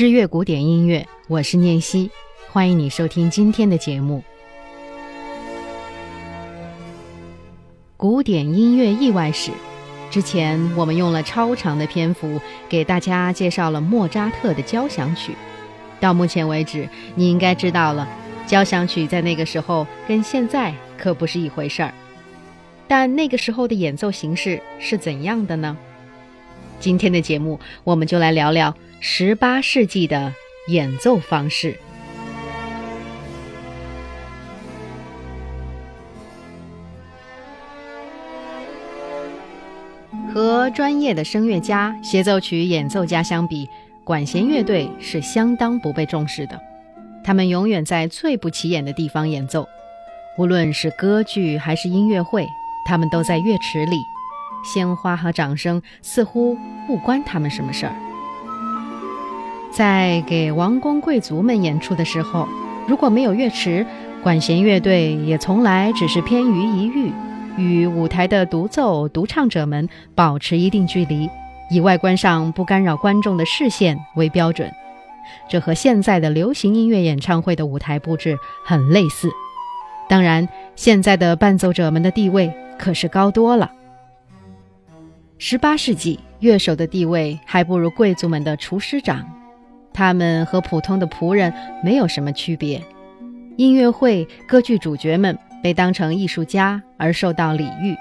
知乐古典音乐，我是念希，欢迎你收听今天的节目。古典音乐意外史，之前我们用了超长的篇幅给大家介绍了莫扎特的交响曲。到目前为止，你应该知道了，交响曲在那个时候跟现在可不是一回事儿。但那个时候的演奏形式是怎样的呢？今天的节目，我们就来聊聊十八世纪的演奏方式。和专业的声乐家、协奏曲演奏家相比，管弦乐队是相当不被重视的。他们永远在最不起眼的地方演奏，无论是歌剧还是音乐会，他们都在乐池里。鲜花和掌声似乎不关他们什么事儿。在给王公贵族们演出的时候，如果没有乐池，管弦乐队也从来只是偏于一隅，与舞台的独奏、独唱者们保持一定距离，以外观上不干扰观众的视线为标准。这和现在的流行音乐演唱会的舞台布置很类似。当然，现在的伴奏者们的地位可是高多了。十八世纪，乐手的地位还不如贵族们的厨师长，他们和普通的仆人没有什么区别。音乐会、歌剧主角们被当成艺术家而受到礼遇，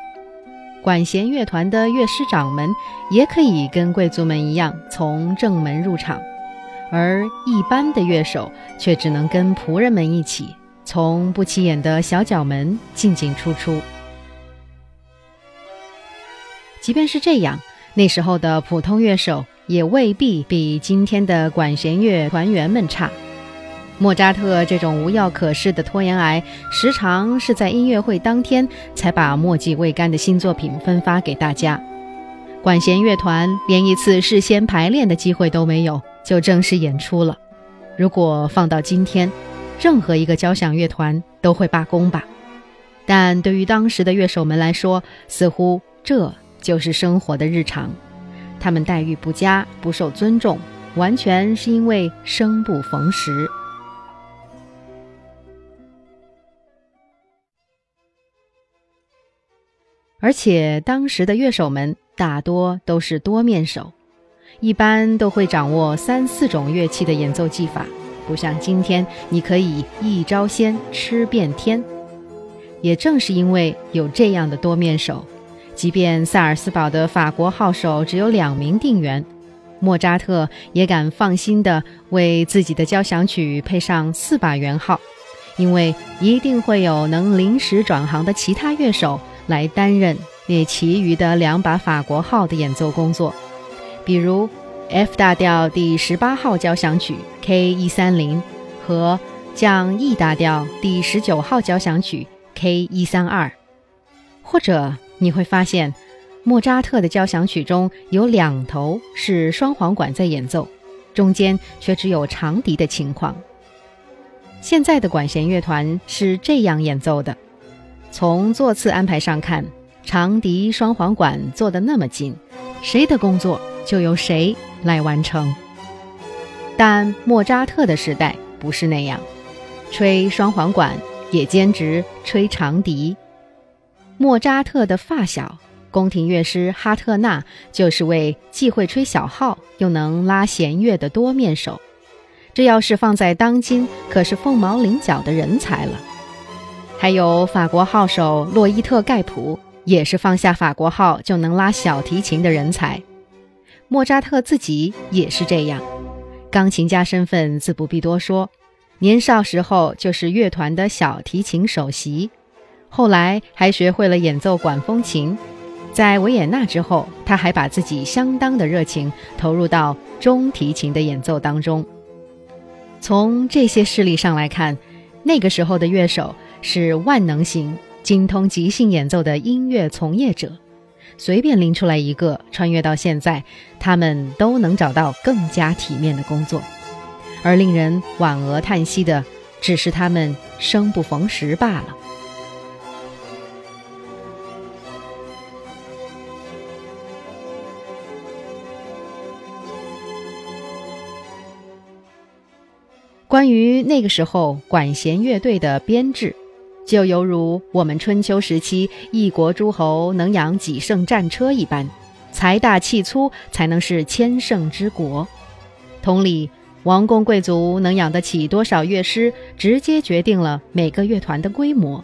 管弦乐团的乐师长们也可以跟贵族们一样从正门入场，而一般的乐手却只能跟仆人们一起从不起眼的小角门进进出出。即便是这样，那时候的普通乐手也未必比今天的管弦乐团员们差。莫扎特这种无药可施的拖延癌，时常是在音乐会当天才把墨迹未干的新作品分发给大家。管弦乐团连一次事先排练的机会都没有，就正式演出了。如果放到今天，任何一个交响乐团都会罢工吧？但对于当时的乐手们来说，似乎这……就是生活的日常，他们待遇不佳，不受尊重，完全是因为生不逢时。而且当时的乐手们大多都是多面手，一般都会掌握三四种乐器的演奏技法，不像今天你可以一招鲜吃遍天。也正是因为有这样的多面手。即便萨尔斯堡的法国号手只有两名定员，莫扎特也敢放心地为自己的交响曲配上四把圆号，因为一定会有能临时转行的其他乐手来担任那其余的两把法国号的演奏工作，比如 F 大调第十八号交响曲 K 一三零和降 E 大调第十九号交响曲 K 一三二，或者。你会发现，莫扎特的交响曲中有两头是双簧管在演奏，中间却只有长笛的情况。现在的管弦乐团是这样演奏的：从座次安排上看，长笛、双簧管坐得那么近，谁的工作就由谁来完成。但莫扎特的时代不是那样，吹双簧管也兼职吹长笛。莫扎特的发小，宫廷乐师哈特纳，就是位既会吹小号又能拉弦乐的多面手。这要是放在当今，可是凤毛麟角的人才了。还有法国号手洛伊特盖普，也是放下法国号就能拉小提琴的人才。莫扎特自己也是这样，钢琴家身份自不必多说，年少时候就是乐团的小提琴首席。后来还学会了演奏管风琴，在维也纳之后，他还把自己相当的热情投入到中提琴的演奏当中。从这些事例上来看，那个时候的乐手是万能型、精通即兴演奏的音乐从业者，随便拎出来一个，穿越到现在，他们都能找到更加体面的工作。而令人莞额叹息的，只是他们生不逢时罢了。关于那个时候管弦乐队的编制，就犹如我们春秋时期一国诸侯能养几乘战车一般，财大气粗才能是千乘之国。同理，王公贵族能养得起多少乐师，直接决定了每个乐团的规模。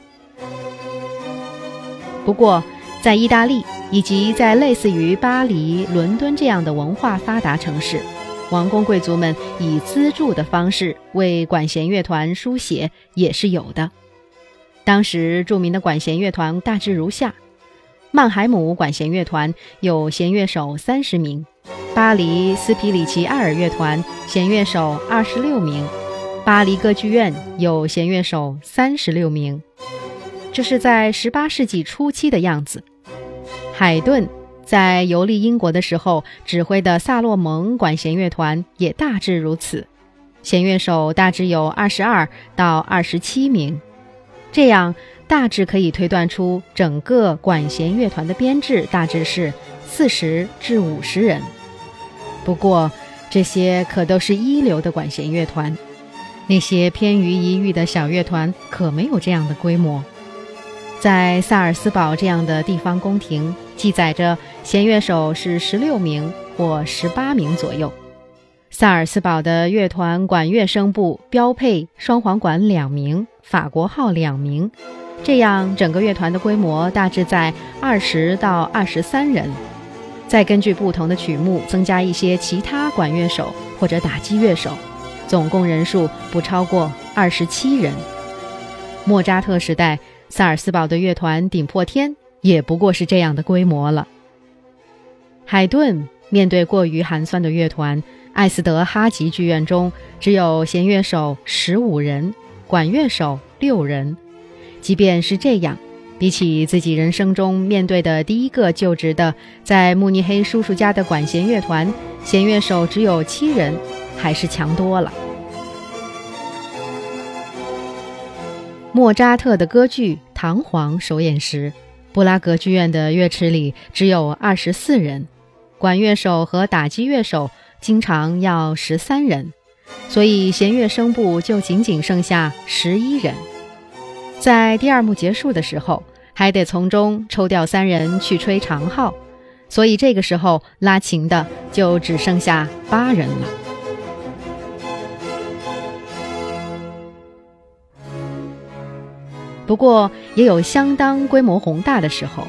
不过，在意大利以及在类似于巴黎、伦敦这样的文化发达城市。王公贵族们以资助的方式为管弦乐团书写也是有的。当时著名的管弦乐团大致如下：曼海姆管弦乐团有弦乐手三十名，巴黎斯皮里奇埃尔乐团弦乐手二十六名，巴黎歌剧院有弦乐手三十六名。这是在十八世纪初期的样子。海顿。在游历英国的时候，指挥的萨洛蒙管弦乐团也大致如此，弦乐手大致有二十二到二十七名，这样大致可以推断出整个管弦乐团的编制大致是四十至五十人。不过，这些可都是一流的管弦乐团，那些偏于一隅的小乐团可没有这样的规模。在萨尔斯堡这样的地方宫廷，记载着弦乐手是十六名或十八名左右。萨尔斯堡的乐团管乐声部标配双簧管两名，法国号两名，这样整个乐团的规模大致在二十到二十三人。再根据不同的曲目增加一些其他管乐手或者打击乐手，总共人数不超过二十七人。莫扎特时代。萨尔斯堡的乐团顶破天，也不过是这样的规模了。海顿面对过于寒酸的乐团，艾斯德哈吉剧院中只有弦乐手十五人，管乐手六人。即便是这样，比起自己人生中面对的第一个就职的在慕尼黑叔叔家的管弦乐团，弦乐手只有七人，还是强多了。莫扎特的歌剧《唐璜》首演时，布拉格剧院的乐池里只有二十四人，管乐手和打击乐手经常要十三人，所以弦乐声部就仅仅剩下十一人。在第二幕结束的时候，还得从中抽调三人去吹长号，所以这个时候拉琴的就只剩下八人了。不过也有相当规模宏大的时候。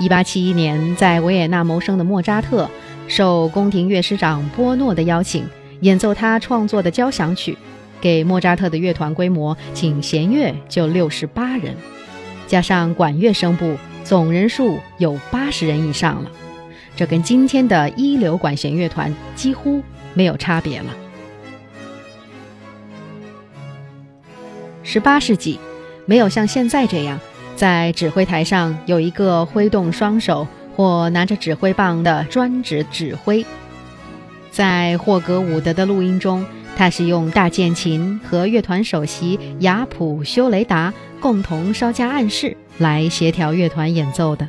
一八七一年，在维也纳谋生的莫扎特，受宫廷乐师长波诺的邀请，演奏他创作的交响曲。给莫扎特的乐团规模，仅弦乐就六十八人，加上管乐声部，总人数有八十人以上了。这跟今天的一流管弦乐团几乎没有差别了。十八世纪。没有像现在这样，在指挥台上有一个挥动双手或拿着指挥棒的专职指挥。在霍格伍德的录音中，他是用大键琴和乐团首席雅普修雷达共同稍加暗示来协调乐团演奏的，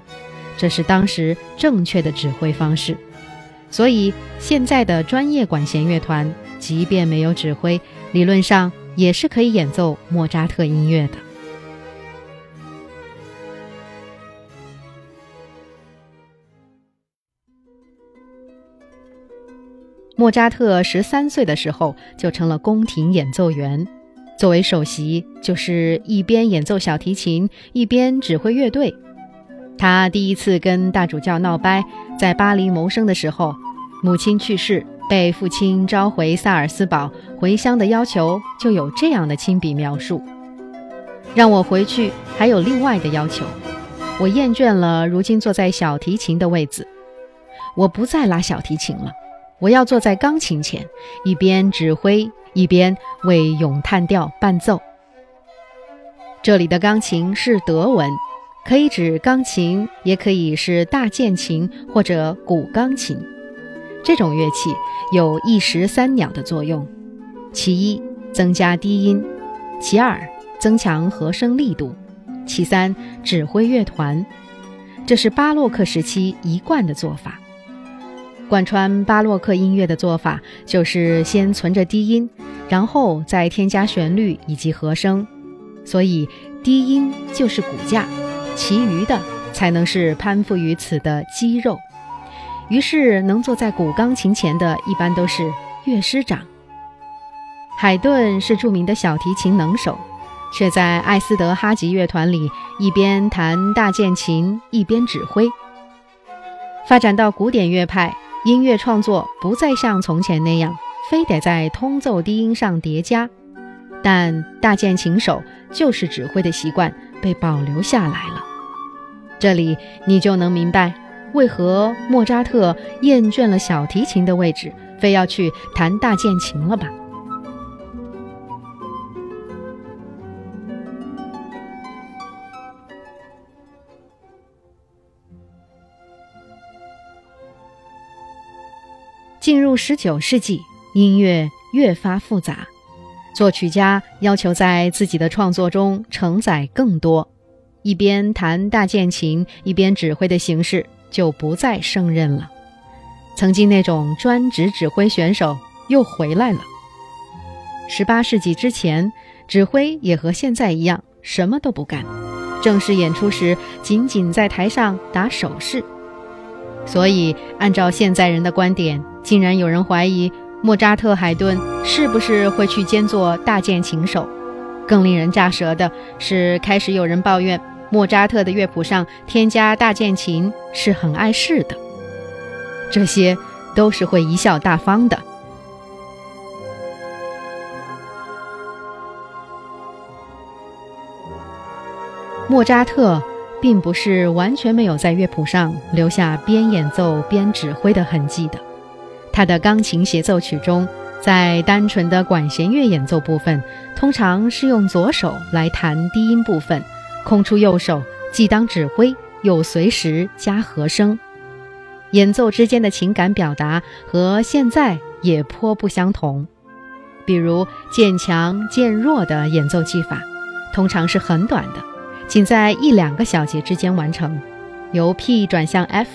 这是当时正确的指挥方式。所以，现在的专业管弦乐团，即便没有指挥，理论上也是可以演奏莫扎特音乐的。莫扎特十三岁的时候就成了宫廷演奏员，作为首席，就是一边演奏小提琴一边指挥乐队。他第一次跟大主教闹掰，在巴黎谋生的时候，母亲去世，被父亲召回萨尔斯堡回乡的要求，就有这样的亲笔描述：让我回去，还有另外的要求。我厌倦了如今坐在小提琴的位子，我不再拉小提琴了。我要坐在钢琴前，一边指挥，一边为咏叹调伴奏。这里的钢琴是德文，可以指钢琴，也可以是大键琴或者古钢琴。这种乐器有一石三鸟的作用：其一，增加低音；其二，增强和声力度；其三，指挥乐团。这是巴洛克时期一贯的做法。贯穿巴洛克音乐的做法就是先存着低音，然后再添加旋律以及和声，所以低音就是骨架，其余的才能是攀附于此的肌肉。于是，能坐在古钢琴前的一般都是乐师长。海顿是著名的小提琴能手，却在艾斯德哈吉乐团里一边弹大键琴一边指挥。发展到古典乐派。音乐创作不再像从前那样，非得在通奏低音上叠加，但大键琴手就是指挥的习惯被保留下来了。这里你就能明白，为何莫扎特厌倦了小提琴的位置，非要去弹大键琴了吧？进入十九世纪，音乐越发复杂，作曲家要求在自己的创作中承载更多，一边弹大键琴一边指挥的形式就不再胜任了。曾经那种专职指挥选手又回来了。十八世纪之前，指挥也和现在一样，什么都不干，正式演出时仅仅在台上打手势。所以，按照现在人的观点，竟然有人怀疑莫扎特、海顿是不是会去兼做大键琴手。更令人咋舌的是，开始有人抱怨莫扎特的乐谱上添加大键琴是很碍事的。这些都是会贻笑大方的。莫扎特。并不是完全没有在乐谱上留下边演奏边指挥的痕迹的。他的钢琴协奏曲中，在单纯的管弦乐演奏部分，通常是用左手来弹低音部分，空出右手，既当指挥又随时加和声。演奏之间的情感表达和现在也颇不相同。比如渐强渐弱的演奏技法，通常是很短的。仅在一两个小节之间完成，由 P 转向 F，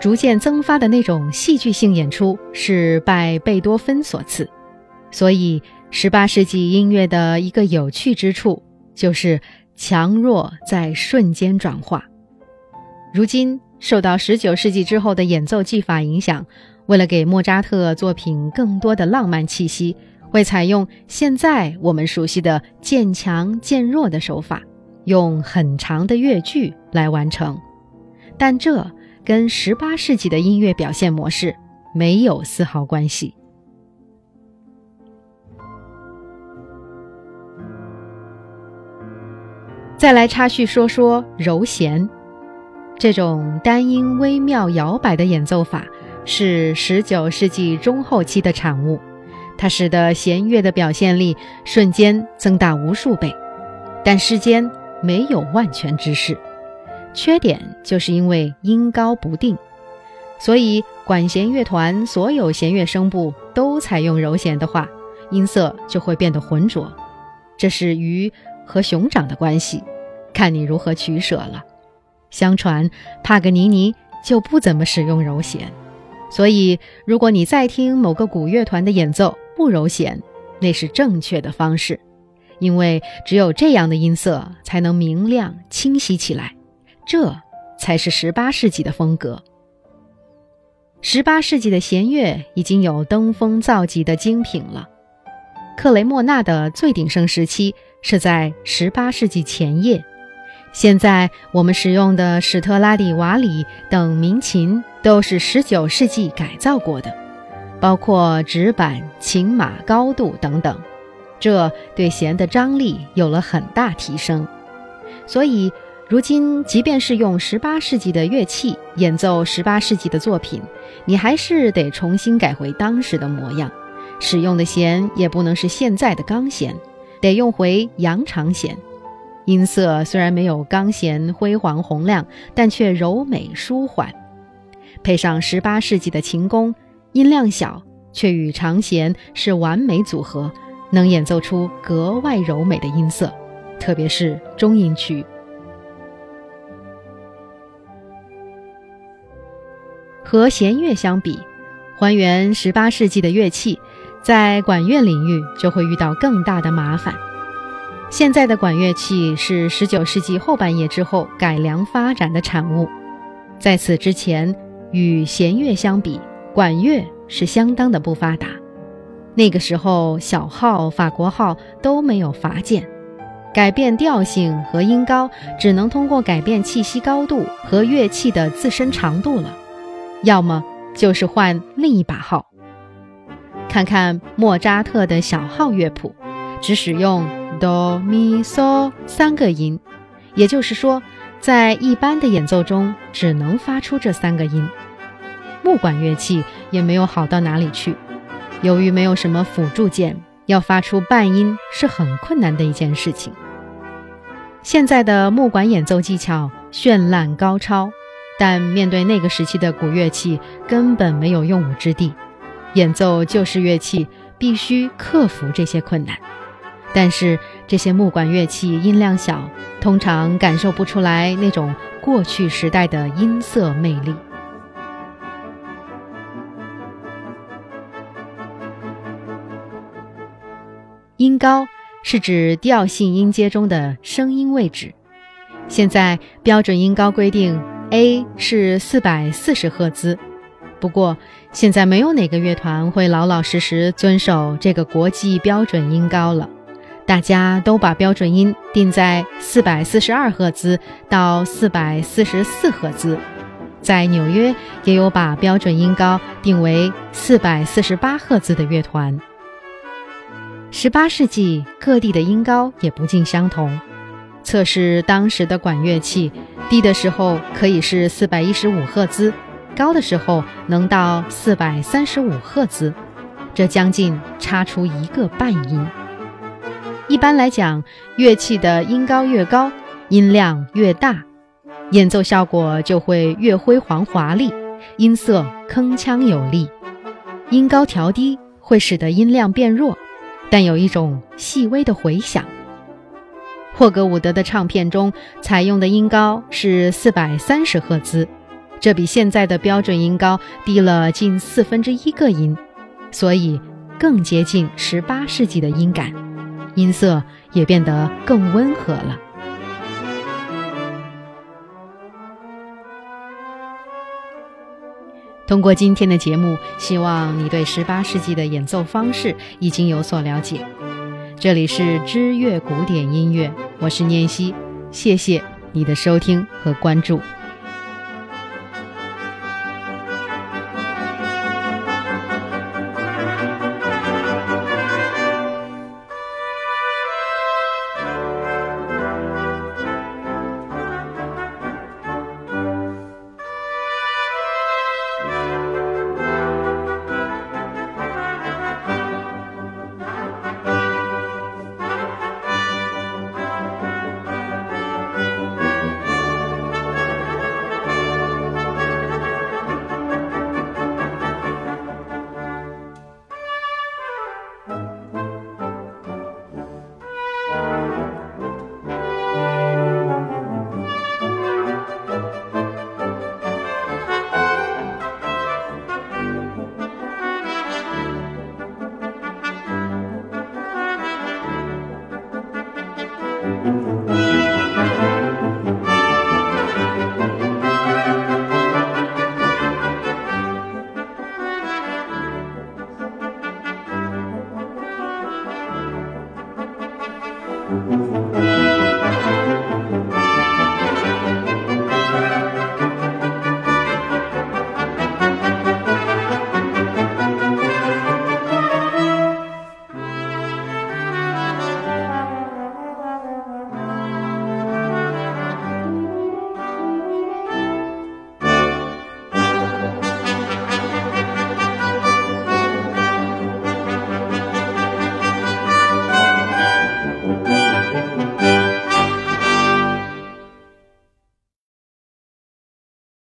逐渐增发的那种戏剧性演出是拜贝多芬所赐。所以，十八世纪音乐的一个有趣之处就是强弱在瞬间转化。如今，受到十九世纪之后的演奏技法影响，为了给莫扎特作品更多的浪漫气息，会采用现在我们熟悉的渐强渐弱的手法。用很长的乐句来完成，但这跟十八世纪的音乐表现模式没有丝毫关系。再来插叙说说柔弦，这种单音微妙摇摆的演奏法是十九世纪中后期的产物，它使得弦乐的表现力瞬间增大无数倍，但世间。没有万全之事，缺点就是因为音高不定，所以管弦乐团所有弦乐声部都采用柔弦的话，音色就会变得浑浊。这是鱼和熊掌的关系，看你如何取舍了。相传帕格尼尼就不怎么使用柔弦，所以如果你再听某个古乐团的演奏不柔弦，那是正确的方式。因为只有这样的音色才能明亮清晰起来，这才是十八世纪的风格。十八世纪的弦乐已经有登峰造极的精品了。克雷莫纳的最鼎盛时期是在十八世纪前叶，现在我们使用的史特拉蒂瓦里等名琴都是十九世纪改造过的，包括指板、琴码高度等等。这对弦的张力有了很大提升，所以如今即便是用十八世纪的乐器演奏十八世纪的作品，你还是得重新改回当时的模样，使用的弦也不能是现在的钢弦，得用回羊肠弦。音色虽然没有钢弦辉煌洪亮，但却柔美舒缓，配上十八世纪的琴弓，音量小却与长弦是完美组合。能演奏出格外柔美的音色，特别是中音区。和弦乐相比，还原十八世纪的乐器，在管乐领域就会遇到更大的麻烦。现在的管乐器是十九世纪后半叶之后改良发展的产物，在此之前，与弦乐相比，管乐是相当的不发达。那个时候，小号、法国号都没有阀键，改变调性和音高只能通过改变气息高度和乐器的自身长度了，要么就是换另一把号。看看莫扎特的小号乐谱，只使用哆、咪、嗦三个音，也就是说，在一般的演奏中只能发出这三个音。木管乐器也没有好到哪里去。由于没有什么辅助键，要发出半音是很困难的一件事情。现在的木管演奏技巧绚烂高超，但面对那个时期的古乐器，根本没有用武之地。演奏旧式乐器必须克服这些困难，但是这些木管乐器音量小，通常感受不出来那种过去时代的音色魅力。音高是指调性音阶中的声音位置。现在标准音高规定 A 是四百四十赫兹，不过现在没有哪个乐团会老老实实遵守这个国际标准音高了。大家都把标准音定在四百四十二赫兹到四百四十四赫兹。在纽约也有把标准音高定为四百四十八赫兹的乐团。十八世纪各地的音高也不尽相同。测试当时的管乐器，低的时候可以是四百一十五赫兹，高的时候能到四百三十五赫兹，这将近差出一个半音。一般来讲，乐器的音高越高，音量越大，演奏效果就会越辉煌华丽，音色铿锵有力。音高调低会使得音量变弱。但有一种细微的回响。霍格伍德的唱片中采用的音高是四百三十赫兹，这比现在的标准音高低了近四分之一个音，所以更接近十八世纪的音感，音色也变得更温和了。通过今天的节目，希望你对十八世纪的演奏方式已经有所了解。这里是知乐古典音乐，我是念希，谢谢你的收听和关注。